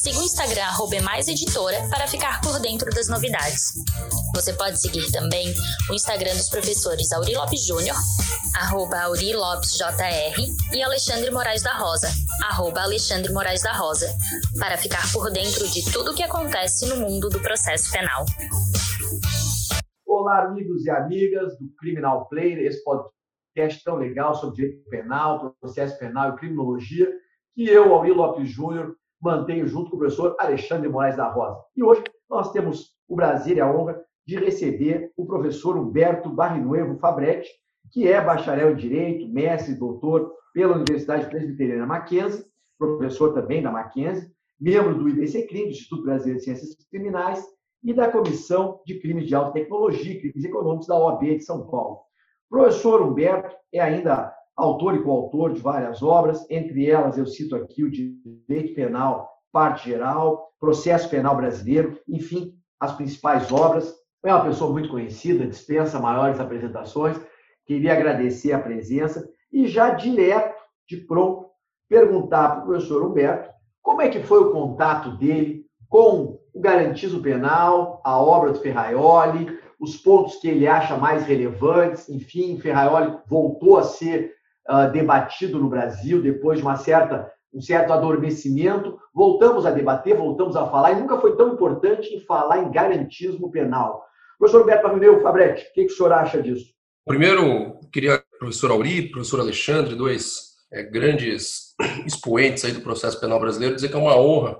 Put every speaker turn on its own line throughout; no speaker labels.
Siga o Instagram @emaiseditora para ficar por dentro das novidades. Você pode seguir também o Instagram dos professores Auri Lopes Júnior, arroba Auri Lopes JR, e Alexandre Moraes da Rosa, arroba Alexandre Moraes da Rosa, para ficar por dentro de tudo o que acontece no mundo do processo penal.
Olá, amigos e amigas do Criminal Player, esse podcast tão legal sobre direito penal, processo penal e criminologia, que eu, Auri Lopes Júnior, mantenho junto com o professor Alexandre Moraes da Rosa. E hoje nós temos o prazer e a honra de receber o professor Humberto Barrinuevo Fabretti, que é bacharel em Direito, mestre e doutor pela Universidade Presbiteriana Mackenzie, professor também da Mackenzie, membro do IBCCRIM, do Instituto Brasileiro de Ciências Criminais, e da Comissão de Crimes de Alta Tecnologia e Crimes Econômicos da OAB de São Paulo. Professor Humberto é ainda autor e coautor de várias obras, entre elas eu cito aqui o Direito Penal, Parte Geral, Processo Penal Brasileiro, enfim, as principais obras. É uma pessoa muito conhecida, dispensa maiores apresentações. Queria agradecer a presença e já direto, de pronto, perguntar para o professor Humberto como é que foi o contato dele com o garantismo penal, a obra do Ferraioli, os pontos que ele acha mais relevantes. Enfim, Ferraioli voltou a ser uh, debatido no Brasil depois de uma certa, um certo adormecimento. Voltamos a debater, voltamos a falar, e nunca foi tão importante em falar em garantismo penal. Professor Roberto Armineu, Fabretti, o que, que o senhor acha disso?
Primeiro, queria, professor Auri, professor Alexandre, dois é, grandes expoentes aí do processo penal brasileiro, dizer que é uma honra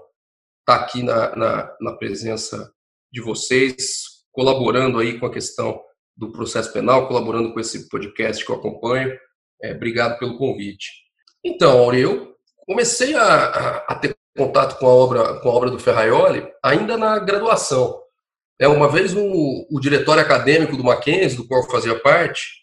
estar aqui na, na, na presença de vocês, colaborando aí com a questão do processo penal, colaborando com esse podcast que eu acompanho. É, obrigado pelo convite. Então, Auri, eu comecei a, a, a, ter contato com a obra com a obra do Ferraioli ainda na graduação. É, uma vez o, o diretório acadêmico do Mackenzie, do qual eu fazia parte,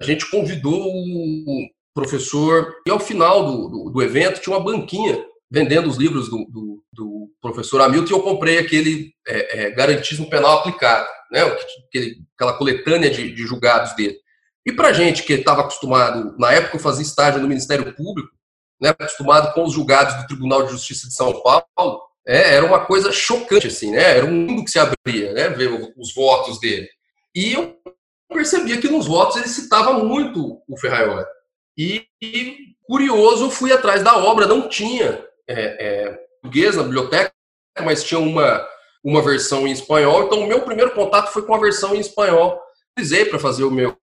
a gente convidou o professor e ao final do, do, do evento tinha uma banquinha vendendo os livros do, do, do professor Hamilton e eu comprei aquele é, é, Garantismo Penal Aplicado, né, aquele, aquela coletânea de, de julgados dele. E para gente que estava acostumado, na época eu fazia estágio no Ministério Público, né, acostumado com os julgados do Tribunal de Justiça de São Paulo, é, era uma coisa chocante, assim, né? Era um mundo que se abria, né? Ver os votos dele. E eu percebia que nos votos ele citava muito o Ferraioli. E, curioso, fui atrás da obra, não tinha é, é, português na biblioteca, mas tinha uma, uma versão em espanhol. Então, o meu primeiro contato foi com a versão em espanhol. Utilizei para fazer o meu,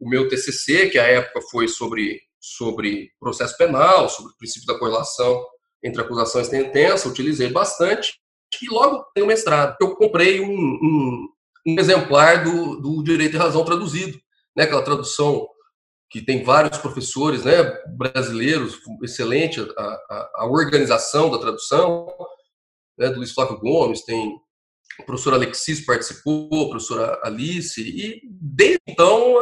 o meu TCC, que à época foi sobre, sobre processo penal, sobre o princípio da correlação entre acusação e sentença. Utilizei bastante. E logo tenho mestrado. Eu comprei um, um, um exemplar do, do Direito e Razão traduzido, né, aquela tradução que tem vários professores né, brasileiros, excelente a, a, a organização da tradução, né, do Luiz Flávio Gomes, tem o professor Alexis participou, a professora Alice, e desde então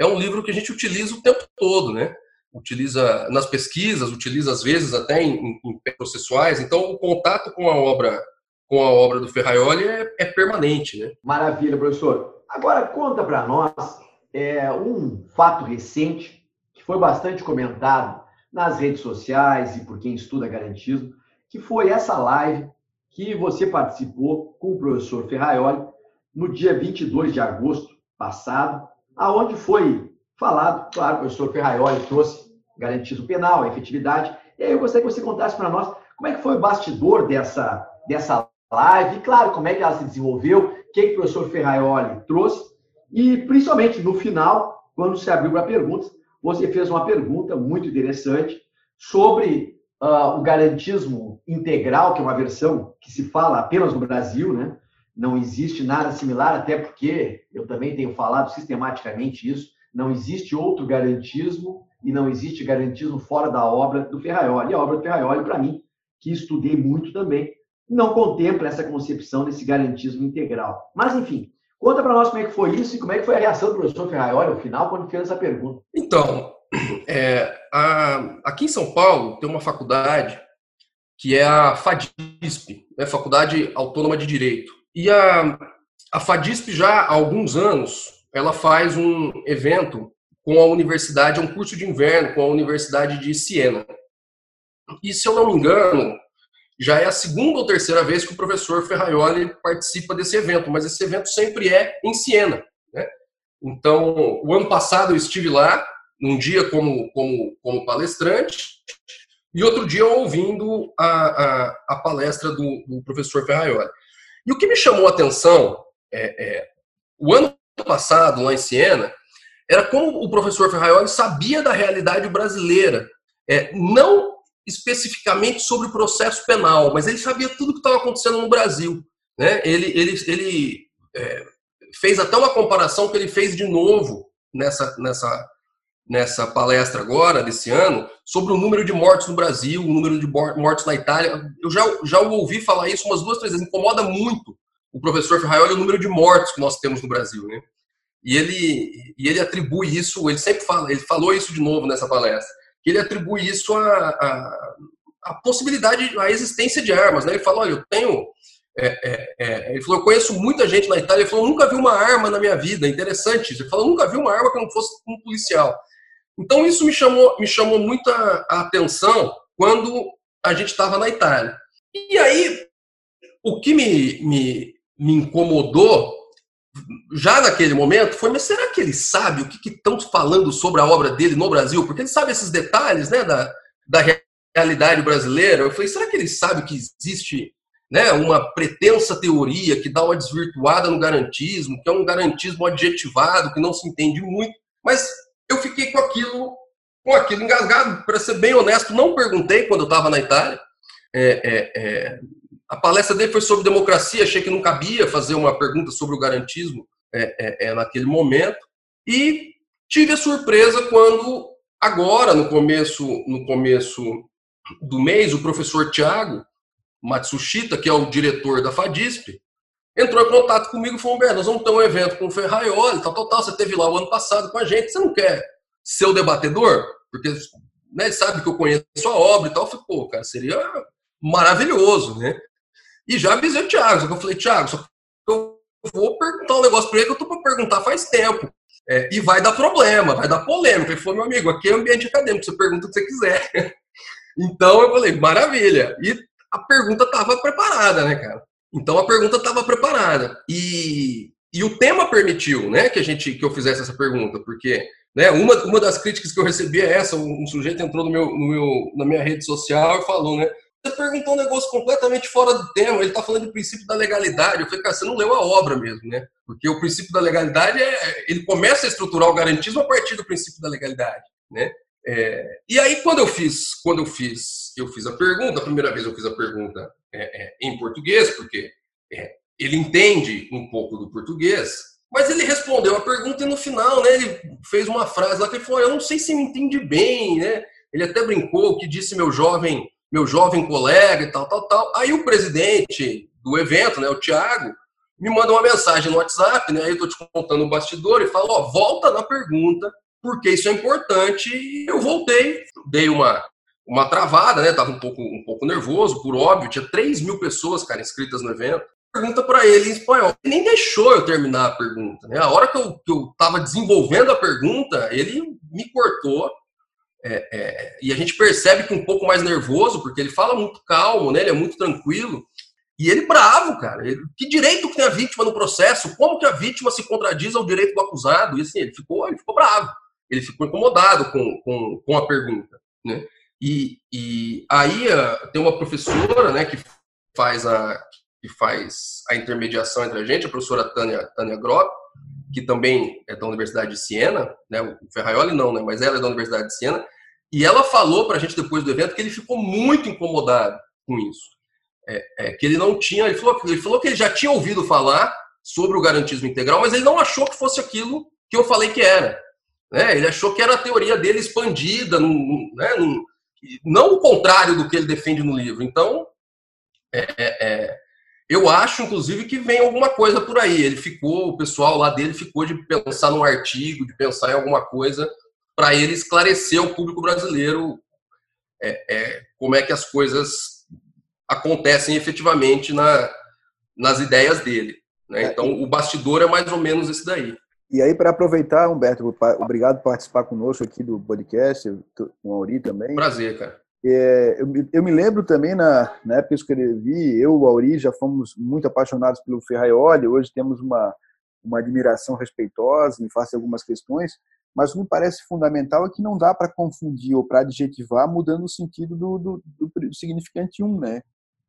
é, um livro que a gente utiliza o tempo todo, né? Utiliza nas pesquisas, utiliza às vezes até em, em processuais, então o contato com a obra com a obra do Ferraioli é, é permanente, né?
Maravilha, professor. Agora conta para nós é, um fato recente que foi bastante comentado nas redes sociais e por quem estuda garantismo, que foi essa live que você participou com o professor Ferraioli no dia 22 de agosto passado, aonde foi falado, claro, o professor Ferraioli trouxe garantismo penal, efetividade, e aí eu gostaria que você contasse para nós como é que foi o bastidor dessa, dessa live, e claro, como é que ela se desenvolveu, o que, que o professor Ferraioli trouxe, e, principalmente, no final, quando se abriu para perguntas, você fez uma pergunta muito interessante sobre uh, o garantismo integral, que é uma versão que se fala apenas no Brasil, né? Não existe nada similar, até porque eu também tenho falado sistematicamente isso. Não existe outro garantismo e não existe garantismo fora da obra do Ferraioli. E a obra do Ferraioli, para mim, que estudei muito também, não contempla essa concepção desse garantismo integral. Mas, enfim, Conta para nós como é que foi isso e como é que foi a reação do professor Ferraioli no final quando fez essa pergunta.
Então, é, a, aqui em São Paulo tem uma faculdade que é a FADISP, né, Faculdade Autônoma de Direito. E a, a FADISP já há alguns anos ela faz um evento com a universidade, é um curso de inverno com a Universidade de Siena. E se eu não me engano, já é a segunda ou terceira vez que o professor Ferraioli participa desse evento, mas esse evento sempre é em Siena. Né? Então, o ano passado eu estive lá, um dia como, como, como palestrante, e outro dia ouvindo a, a, a palestra do, do, professor Ferraioli. E o que me chamou a atenção, é, é, o ano passado, lá em Siena, era como o professor Ferraioli sabia da realidade brasileira. É, não especificamente sobre o processo penal, mas ele sabia tudo o que estava acontecendo no Brasil. Né? Ele, ele, ele é, fez até uma comparação que ele fez de novo nessa, nessa, nessa palestra agora, desse ano, sobre o número de mortes no Brasil, o número de mortes na Itália. Eu já, já ouvi falar isso umas duas, três vezes. Incomoda muito o professor Ferraioli o número de mortes que nós temos no Brasil. Né? E, ele, e ele atribui isso, ele sempre fala, ele falou isso de novo nessa palestra que ele atribui isso à, à, possibilidade, à existência de armas. Né? Ele falou, olha, eu tenho... É, é, é, ele falou, eu conheço muita gente na Itália. Ele falou, nunca vi uma arma na minha vida. Interessante isso. Ele falou, nunca vi uma arma que não fosse um policial. Então isso me chamou, me chamou muita atenção quando a gente estava na Itália. E aí, o que me, me, me incomodou já naquele momento foi, mas será que ele sabe o que estão falando sobre a obra dele no Brasil? Porque ele sabe esses detalhes né, da, da realidade brasileira. Eu falei, será que ele sabe que existe né, uma pretensa teoria que dá uma desvirtuada no garantismo, que é um garantismo adjetivado, que não se entende muito? Mas eu fiquei com aquilo, com aquilo engasgado. Para ser bem honesto, não perguntei quando eu estava na Itália. É, é, é, a palestra dele foi sobre democracia, achei que não cabia fazer uma pergunta sobre o garantismo é, é, é, naquele momento. E tive a surpresa quando, agora, no começo, no começo do mês, o professor Tiago Matsushita, que é o diretor da FADISP, entrou em contato comigo e falou: Humberto, nós vamos ter um evento com o Ferraioli, tal, tal, tal. Você teve lá o ano passado com a gente, você não quer ser o debatedor? Porque né, sabe que eu conheço a obra e tal. Eu falei, pô, cara, seria maravilhoso, né? E já avisei o Thiago, só que eu falei, Thiago, só que eu vou perguntar um negócio para ele que eu tô para perguntar faz tempo. É, e vai dar problema, vai dar polêmica. Ele falou, meu amigo, aqui é ambiente acadêmico, você pergunta o que você quiser. então eu falei, maravilha. E a pergunta estava preparada, né, cara? Então a pergunta estava preparada. E, e o tema permitiu, né, que a gente que eu fizesse essa pergunta, porque né, uma, uma das críticas que eu recebi é essa, um, um sujeito entrou no meu, no meu, na minha rede social e falou, né, você perguntou um negócio completamente fora do tema. Ele está falando do princípio da legalidade. Eu falei, cara, você não leu a obra mesmo, né? Porque o princípio da legalidade é. Ele começa a estruturar o garantismo a partir do princípio da legalidade, né? É, e aí, quando eu fiz, quando eu fiz, eu fiz a pergunta, a primeira vez eu fiz a pergunta é, é, em português, porque é, ele entende um pouco do português, mas ele respondeu a pergunta e no final, né, ele fez uma frase lá que ele falou: Eu não sei se me entende bem, né? Ele até brincou que disse meu jovem meu jovem colega e tal, tal, tal. Aí o presidente do evento, né, o Thiago, me manda uma mensagem no WhatsApp, né? Aí eu tô te contando o um bastidor e fala, ó, volta na pergunta, porque isso é importante. E eu voltei, dei uma, uma travada, né? Tava um pouco, um pouco nervoso, por óbvio. Tinha 3 mil pessoas, cara, inscritas no evento. Pergunta para ele em espanhol. Ele nem deixou eu terminar a pergunta, né? A hora que eu, que eu tava desenvolvendo a pergunta, ele me cortou é, é, e a gente percebe que um pouco mais nervoso, porque ele fala muito calmo, né? Ele é muito tranquilo. E ele bravo, cara. Ele, que direito que tem a vítima no processo? Como que a vítima se contradiz ao direito do acusado? E assim, ele ficou, ele ficou bravo. Ele ficou incomodado com, com, com a pergunta, né? E, e aí uh, tem uma professora, né, que faz a que faz a intermediação entre a gente, a professora Tânia, Tânia Gropp, que também é da Universidade de Siena, né? O Ferraioli não, né? Mas ela é da Universidade de Siena. E ela falou para a gente depois do evento que ele ficou muito incomodado com isso. É, é, que ele não tinha, ele falou, ele falou que ele já tinha ouvido falar sobre o garantismo integral, mas ele não achou que fosse aquilo que eu falei que era. Né? Ele achou que era a teoria dele expandida, num, né? num, não o contrário do que ele defende no livro. Então, é, é, é eu acho, inclusive, que vem alguma coisa por aí. Ele ficou, o pessoal lá dele ficou de pensar num artigo, de pensar em alguma coisa para ele esclarecer ao público brasileiro é, é, como é que as coisas acontecem efetivamente na, nas ideias dele. Né? É, então, o bastidor é mais ou menos esse daí.
E aí, para aproveitar, Humberto, obrigado por participar conosco aqui do podcast, com o Auri também.
Prazer, cara.
É, eu, eu, me lembro também, na, na época que eu escrevi, eu e o Auri já fomos muito apaixonados pelo Ferraioli, hoje temos uma, uma admiração respeitosa em face a algumas questões, mas o que me parece fundamental é que não dá para confundir ou para adjetivar mudando o sentido do, do, do, do, significante um, né?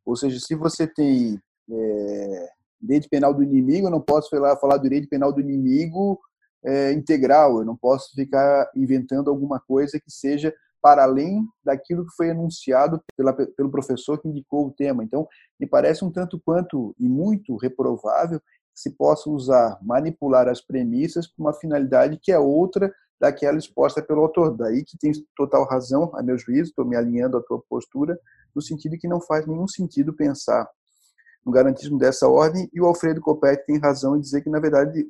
Ou seja, se você tem é, direito penal do inimigo, eu não posso falar, falar do direito penal do inimigo é, integral, eu não posso ficar inventando alguma coisa que seja para além daquilo que foi anunciado pela, pelo professor que indicou o tema. Então, me parece um tanto quanto e muito reprovável que se possa usar, manipular as premissas para uma finalidade que é outra daquela exposta pelo autor. Daí que tem total razão, a meu juízo, estou me alinhando à tua postura, no sentido que não faz nenhum sentido pensar no garantismo dessa ordem, e o Alfredo Copete tem razão em dizer que, na verdade,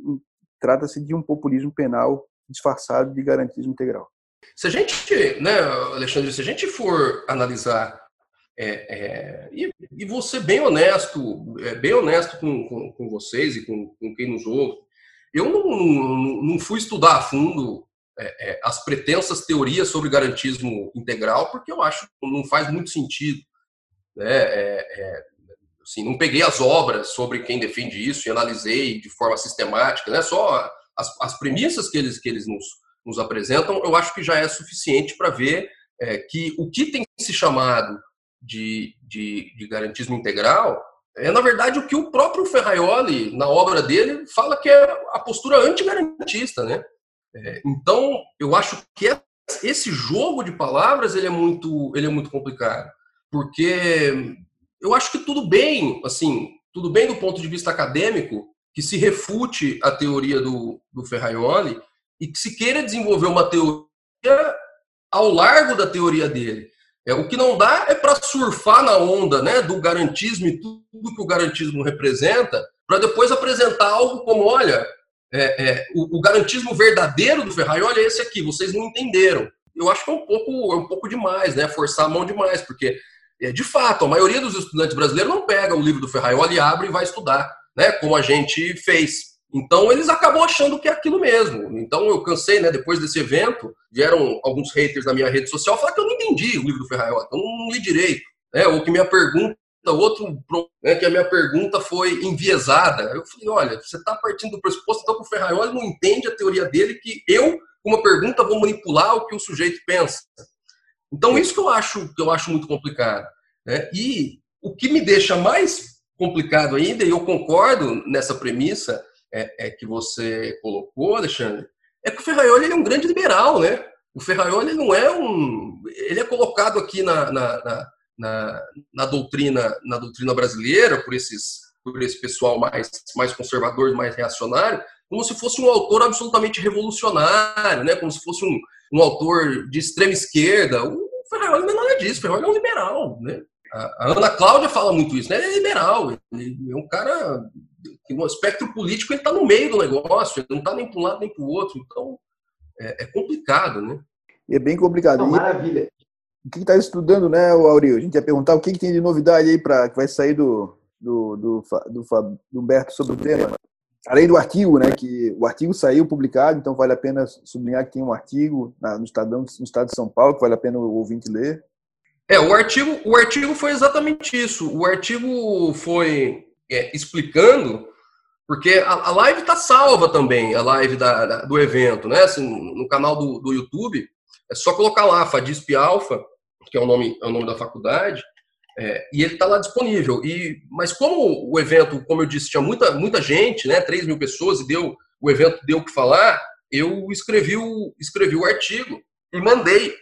trata-se de um populismo penal disfarçado de garantismo integral.
Se a gente, né, Alexandre, se a gente for analisar é, é, e, e vou ser bem honesto, é, bem honesto com, com, com vocês e com, com, quem nos ouve, eu não, não, não fui estudar a fundo é, é, as pretensas teorias sobre garantismo integral, porque eu acho que não faz muito sentido. Né? Assim, não peguei as obras sobre quem defende isso e analisei de forma sistemática, né? só as, as premissas que eles, que eles nos, nos apresentam, eu acho que já é suficiente para ver é, que o que tem se chamado de, de, de, garantismo integral é, na verdade, o que o próprio Ferraioli, na obra dele, fala que é a postura antigarantista, né? É, então, eu acho que esse jogo de palavras ele é muito, ele é muito complicado, porque eu acho que tudo bem, assim, tudo bem do ponto de vista acadêmico que se refute a teoria do, do Ferraioli e que se queira desenvolver uma teoria ao largo da teoria dele. É, o que não dá é para surfar na onda né, do garantismo e tudo que o garantismo representa, para depois apresentar algo como: olha, é, é, o, o, garantismo verdadeiro do Ferrari, olha esse aqui, vocês não entenderam. Eu acho que é um pouco, é um pouco demais, né, forçar a mão demais, porque, é, de fato, a maioria dos estudantes brasileiros não pega o livro do Ferraioli, abre e vai estudar, né, como a gente fez. Então eles acabam achando que é aquilo mesmo. Então eu cansei, né? Depois desse evento, vieram alguns haters na minha rede social falar que eu não entendi o livro do Ferraiota, eu não li direito, né? Ou que minha pergunta, outro, né, que a minha pergunta foi enviesada. Eu falei, olha, você está partindo do pressuposto então que o Ferraioli não entende a teoria dele, que eu, com uma pergunta, vou manipular o que o sujeito pensa. Então isso que eu acho que eu acho muito complicado. Né? E o que me deixa mais complicado ainda, e eu concordo nessa premissa, é, é, que você colocou, Alexandre, é que o Ferraioli ele é um grande liberal, né? O Ferraioli não é um. Ele é colocado aqui na, na, na, na, na doutrina, na doutrina brasileira, por, esses, por esse pessoal mais, mais conservador, mais reacionário, como se fosse um autor absolutamente revolucionário, né? como se fosse um, um autor de extrema esquerda. O Ferraioli não é nada disso, o Ferraioli é um liberal. Né? A, Ana Cláudia fala muito isso, né? ele é liberal, ele é um cara que no espectro político ele está no meio do negócio, ele não está nem para um lado nem para o outro, então é, é, complicado, né?
É bem complicado. Não,
maravilha.
O que está estudando, né, Auril? A gente ia perguntar o que, que tem de novidade aí para que vai sair do, do, do, do, do Humberto sobre o tema. Além do artigo, né, que o artigo saiu publicado, então vale a pena sublinhar que tem um artigo no, Estadão, no Estado de São Paulo, que vale a pena o ouvinte ler.
É, o artigo, o artigo foi exatamente isso. O artigo foi é, explicando porque a, a live está salva também, a live da, da, do evento, né? Assim, no canal do, do YouTube. É só colocar lá, Fadisp Alpha, que é o nome, é o nome da faculdade, é, e ele está lá disponível. E, mas como o evento, como eu disse, tinha muita, muita gente, né? 3 mil pessoas, e deu, o evento deu o que falar, eu escrevi o, escrevi o artigo e mandei.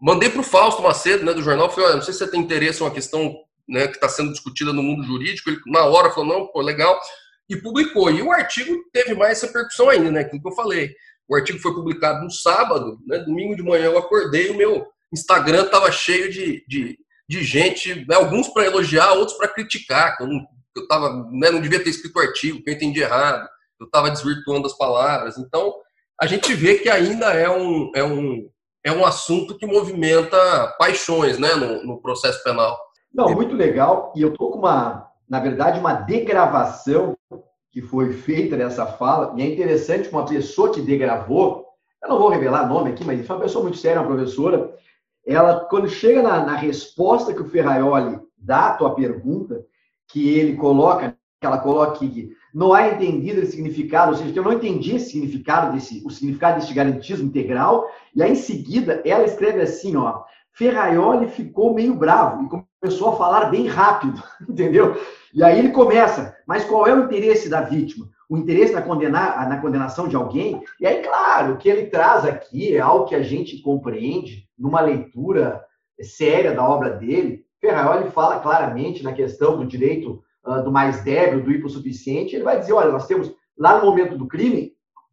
Mandei para o Fausto Macedo, né, do jornal, falei, olha, não sei se você tem interesse em uma questão né, que está sendo discutida no mundo jurídico. Ele, na hora, falou, não, pô, legal e publicou. E o artigo teve mais repercussão ainda, né? Aquilo que eu falei. O artigo foi publicado no sábado, né? Domingo de manhã eu acordei, o meu Instagram estava cheio de, de, de gente, alguns para elogiar, outros para criticar, que eu, não, eu tava, né, não devia ter escrito o artigo, que eu entendi errado, eu estava desvirtuando as palavras. Então, a gente vê que ainda é um, é um, é um assunto que movimenta paixões né, no, no processo penal.
Não, muito legal. E eu estou com uma, na verdade, uma degravação que foi feita nessa fala. E é interessante uma pessoa que degravou, eu não vou revelar nome aqui, mas foi uma pessoa muito séria, uma professora. Ela, quando chega na, na resposta que o Ferraioli dá à tua pergunta, que ele coloca, que ela coloca que não há entendido esse significado, ou seja, que eu não entendi esse significado desse, o significado desse garantismo integral, e aí em seguida ela escreve assim, ó, Ferraioli ficou meio bravo e começou a falar bem rápido, entendeu? E aí ele começa, mas qual é o interesse da vítima? O interesse na, condenar, na condenação de alguém? E aí, claro, o que ele traz aqui é algo que a gente compreende numa leitura séria da obra dele. Ferraioli fala claramente na questão do direito uh, do mais débil, do hipossuficiente. Ele vai dizer: olha, nós temos lá no momento do crime,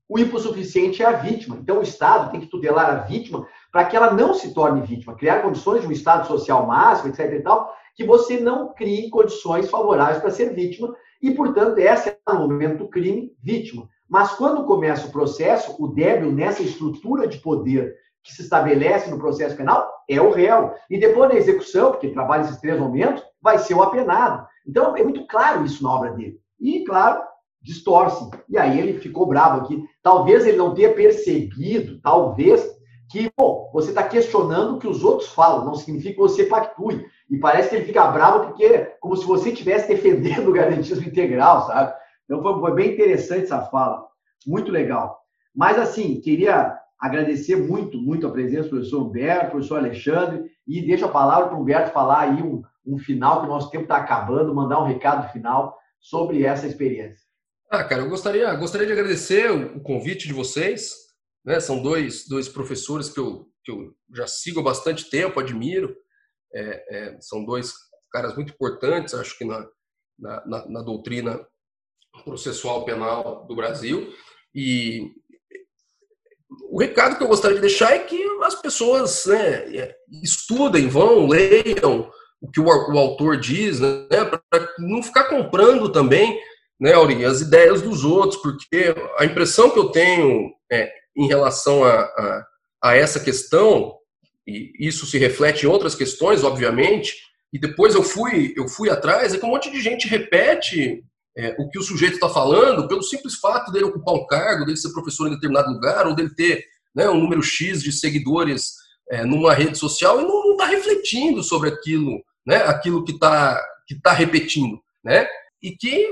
o hipossuficiente é a vítima. Então, o Estado tem que tutelar a vítima para que ela não se torne vítima, criar condições de um Estado social máximo, etc. e tal, que você não crie condições favoráveis para ser vítima e, portanto, essa é, no momento do crime, vítima. Mas quando começa o processo, o débil nessa estrutura de poder que se estabelece no processo penal é o réu. E depois da execução, porque trabalha esses três momentos, vai ser o apenado. Então, é muito claro isso na obra dele. E, claro, distorce. E aí ele ficou bravo aqui. Talvez ele não tenha percebido, talvez, que, bom, você está questionando o que os outros falam, não significa que você pactue. E parece que ele fica bravo porque é como se você estivesse defendendo o garantismo integral, sabe? Então foi, foi bem interessante essa fala. Muito legal. Mas, assim, queria agradecer muito, muito a presença do professor Humberto, professor Alexandre, e deixo a palavra para o Humberto falar aí um, um final, que o nosso tempo está acabando, mandar um recado final sobre essa experiência.
Ah, cara, eu gostaria, gostaria de agradecer o, o convite de vocês. Né? São dois, dois professores que eu, que eu já sigo há bastante tempo, admiro. É, é, são dois caras muito importantes, acho que na, na, na, na doutrina processual penal do Brasil. E o recado que eu gostaria de deixar é que as pessoas né, estudem, vão, leiam o que o, o autor diz, né, para não ficar comprando também, né, Aurinha, as ideias dos outros, porque a impressão que eu tenho é, em relação a, a, a essa questão, e isso se reflete em outras questões, obviamente, e depois eu fui, eu fui atrás, é que um monte de gente repete é, o que o sujeito está falando pelo simples fato dele ocupar um cargo, dele ser professor em determinado lugar, ou dele ter né, um número X de seguidores é, numa rede social e não está refletindo sobre aquilo, né, aquilo que está que tá repetindo. Né? E que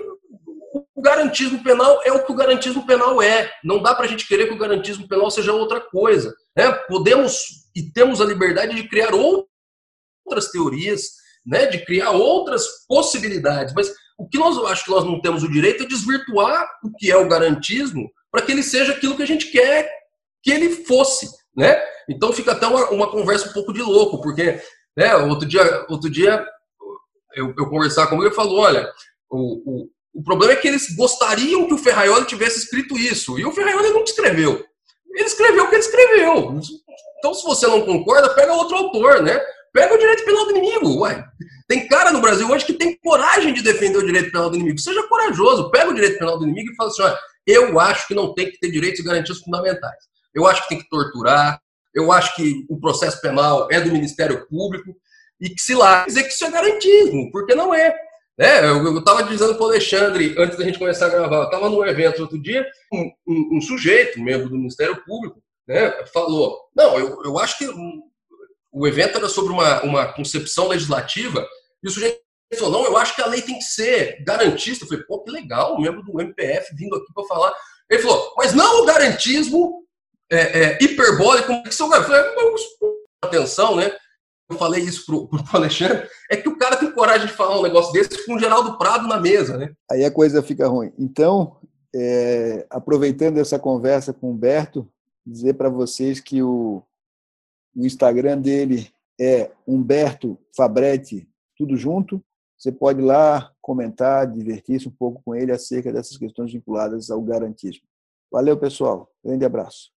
o garantismo penal é o que o garantismo penal é. Não dá para a gente querer que o garantismo penal seja outra coisa. Né? Podemos e temos a liberdade de criar outras teorias, né? de criar outras possibilidades, mas o que nós acho que nós não temos o direito é desvirtuar o que é o garantismo para que ele seja aquilo que a gente quer que ele fosse, né? Então fica até uma, uma conversa um pouco de louco, porque né, outro dia, outro dia eu, eu conversar comigo e falou, olha, o, o, o problema é que eles gostariam que o Ferraioli tivesse escrito isso, e o Ferraioli não escreveu. Ele escreveu o que ele escreveu. Então, se você não concorda, pega outro autor, né? Pega o direito penal do inimigo, uai. Tem cara no Brasil hoje que tem coragem de defender o direito penal do inimigo. Seja corajoso, pega o direito penal do inimigo e fala assim: olha, eu acho que não tem que ter direitos e garantias fundamentais. Eu acho que tem que torturar. Eu acho que o processo penal é do Ministério Público e que se lá dizer que isso é garantismo, porque não é. Né? Eu estava dizendo para o Alexandre, antes da gente começar a gravar, eu estava num evento outro dia, um, um, um, sujeito, membro do Ministério Público, né, falou: Não, eu, eu acho que o evento era sobre uma, uma concepção legislativa e o sujeito falou, não, eu acho que a lei tem que ser garantista. Eu falei, pô, que legal, um membro do MPF vindo aqui para falar. Ele falou, mas não o garantismo é, é, hiperbólico. Eu falei, atenção, né? Eu falei isso pro, pro Alexandre, é que o cara tem coragem de falar um negócio desse com o Geraldo Prado na mesa, né?
Aí a coisa fica ruim. Então, é, aproveitando essa conversa com o Humberto, dizer para vocês que o, o Instagram dele é Humberto Fabretti tudo junto. Você pode ir lá comentar, divertir-se um pouco com ele acerca dessas questões vinculadas ao garantismo. Valeu, pessoal. Grande abraço.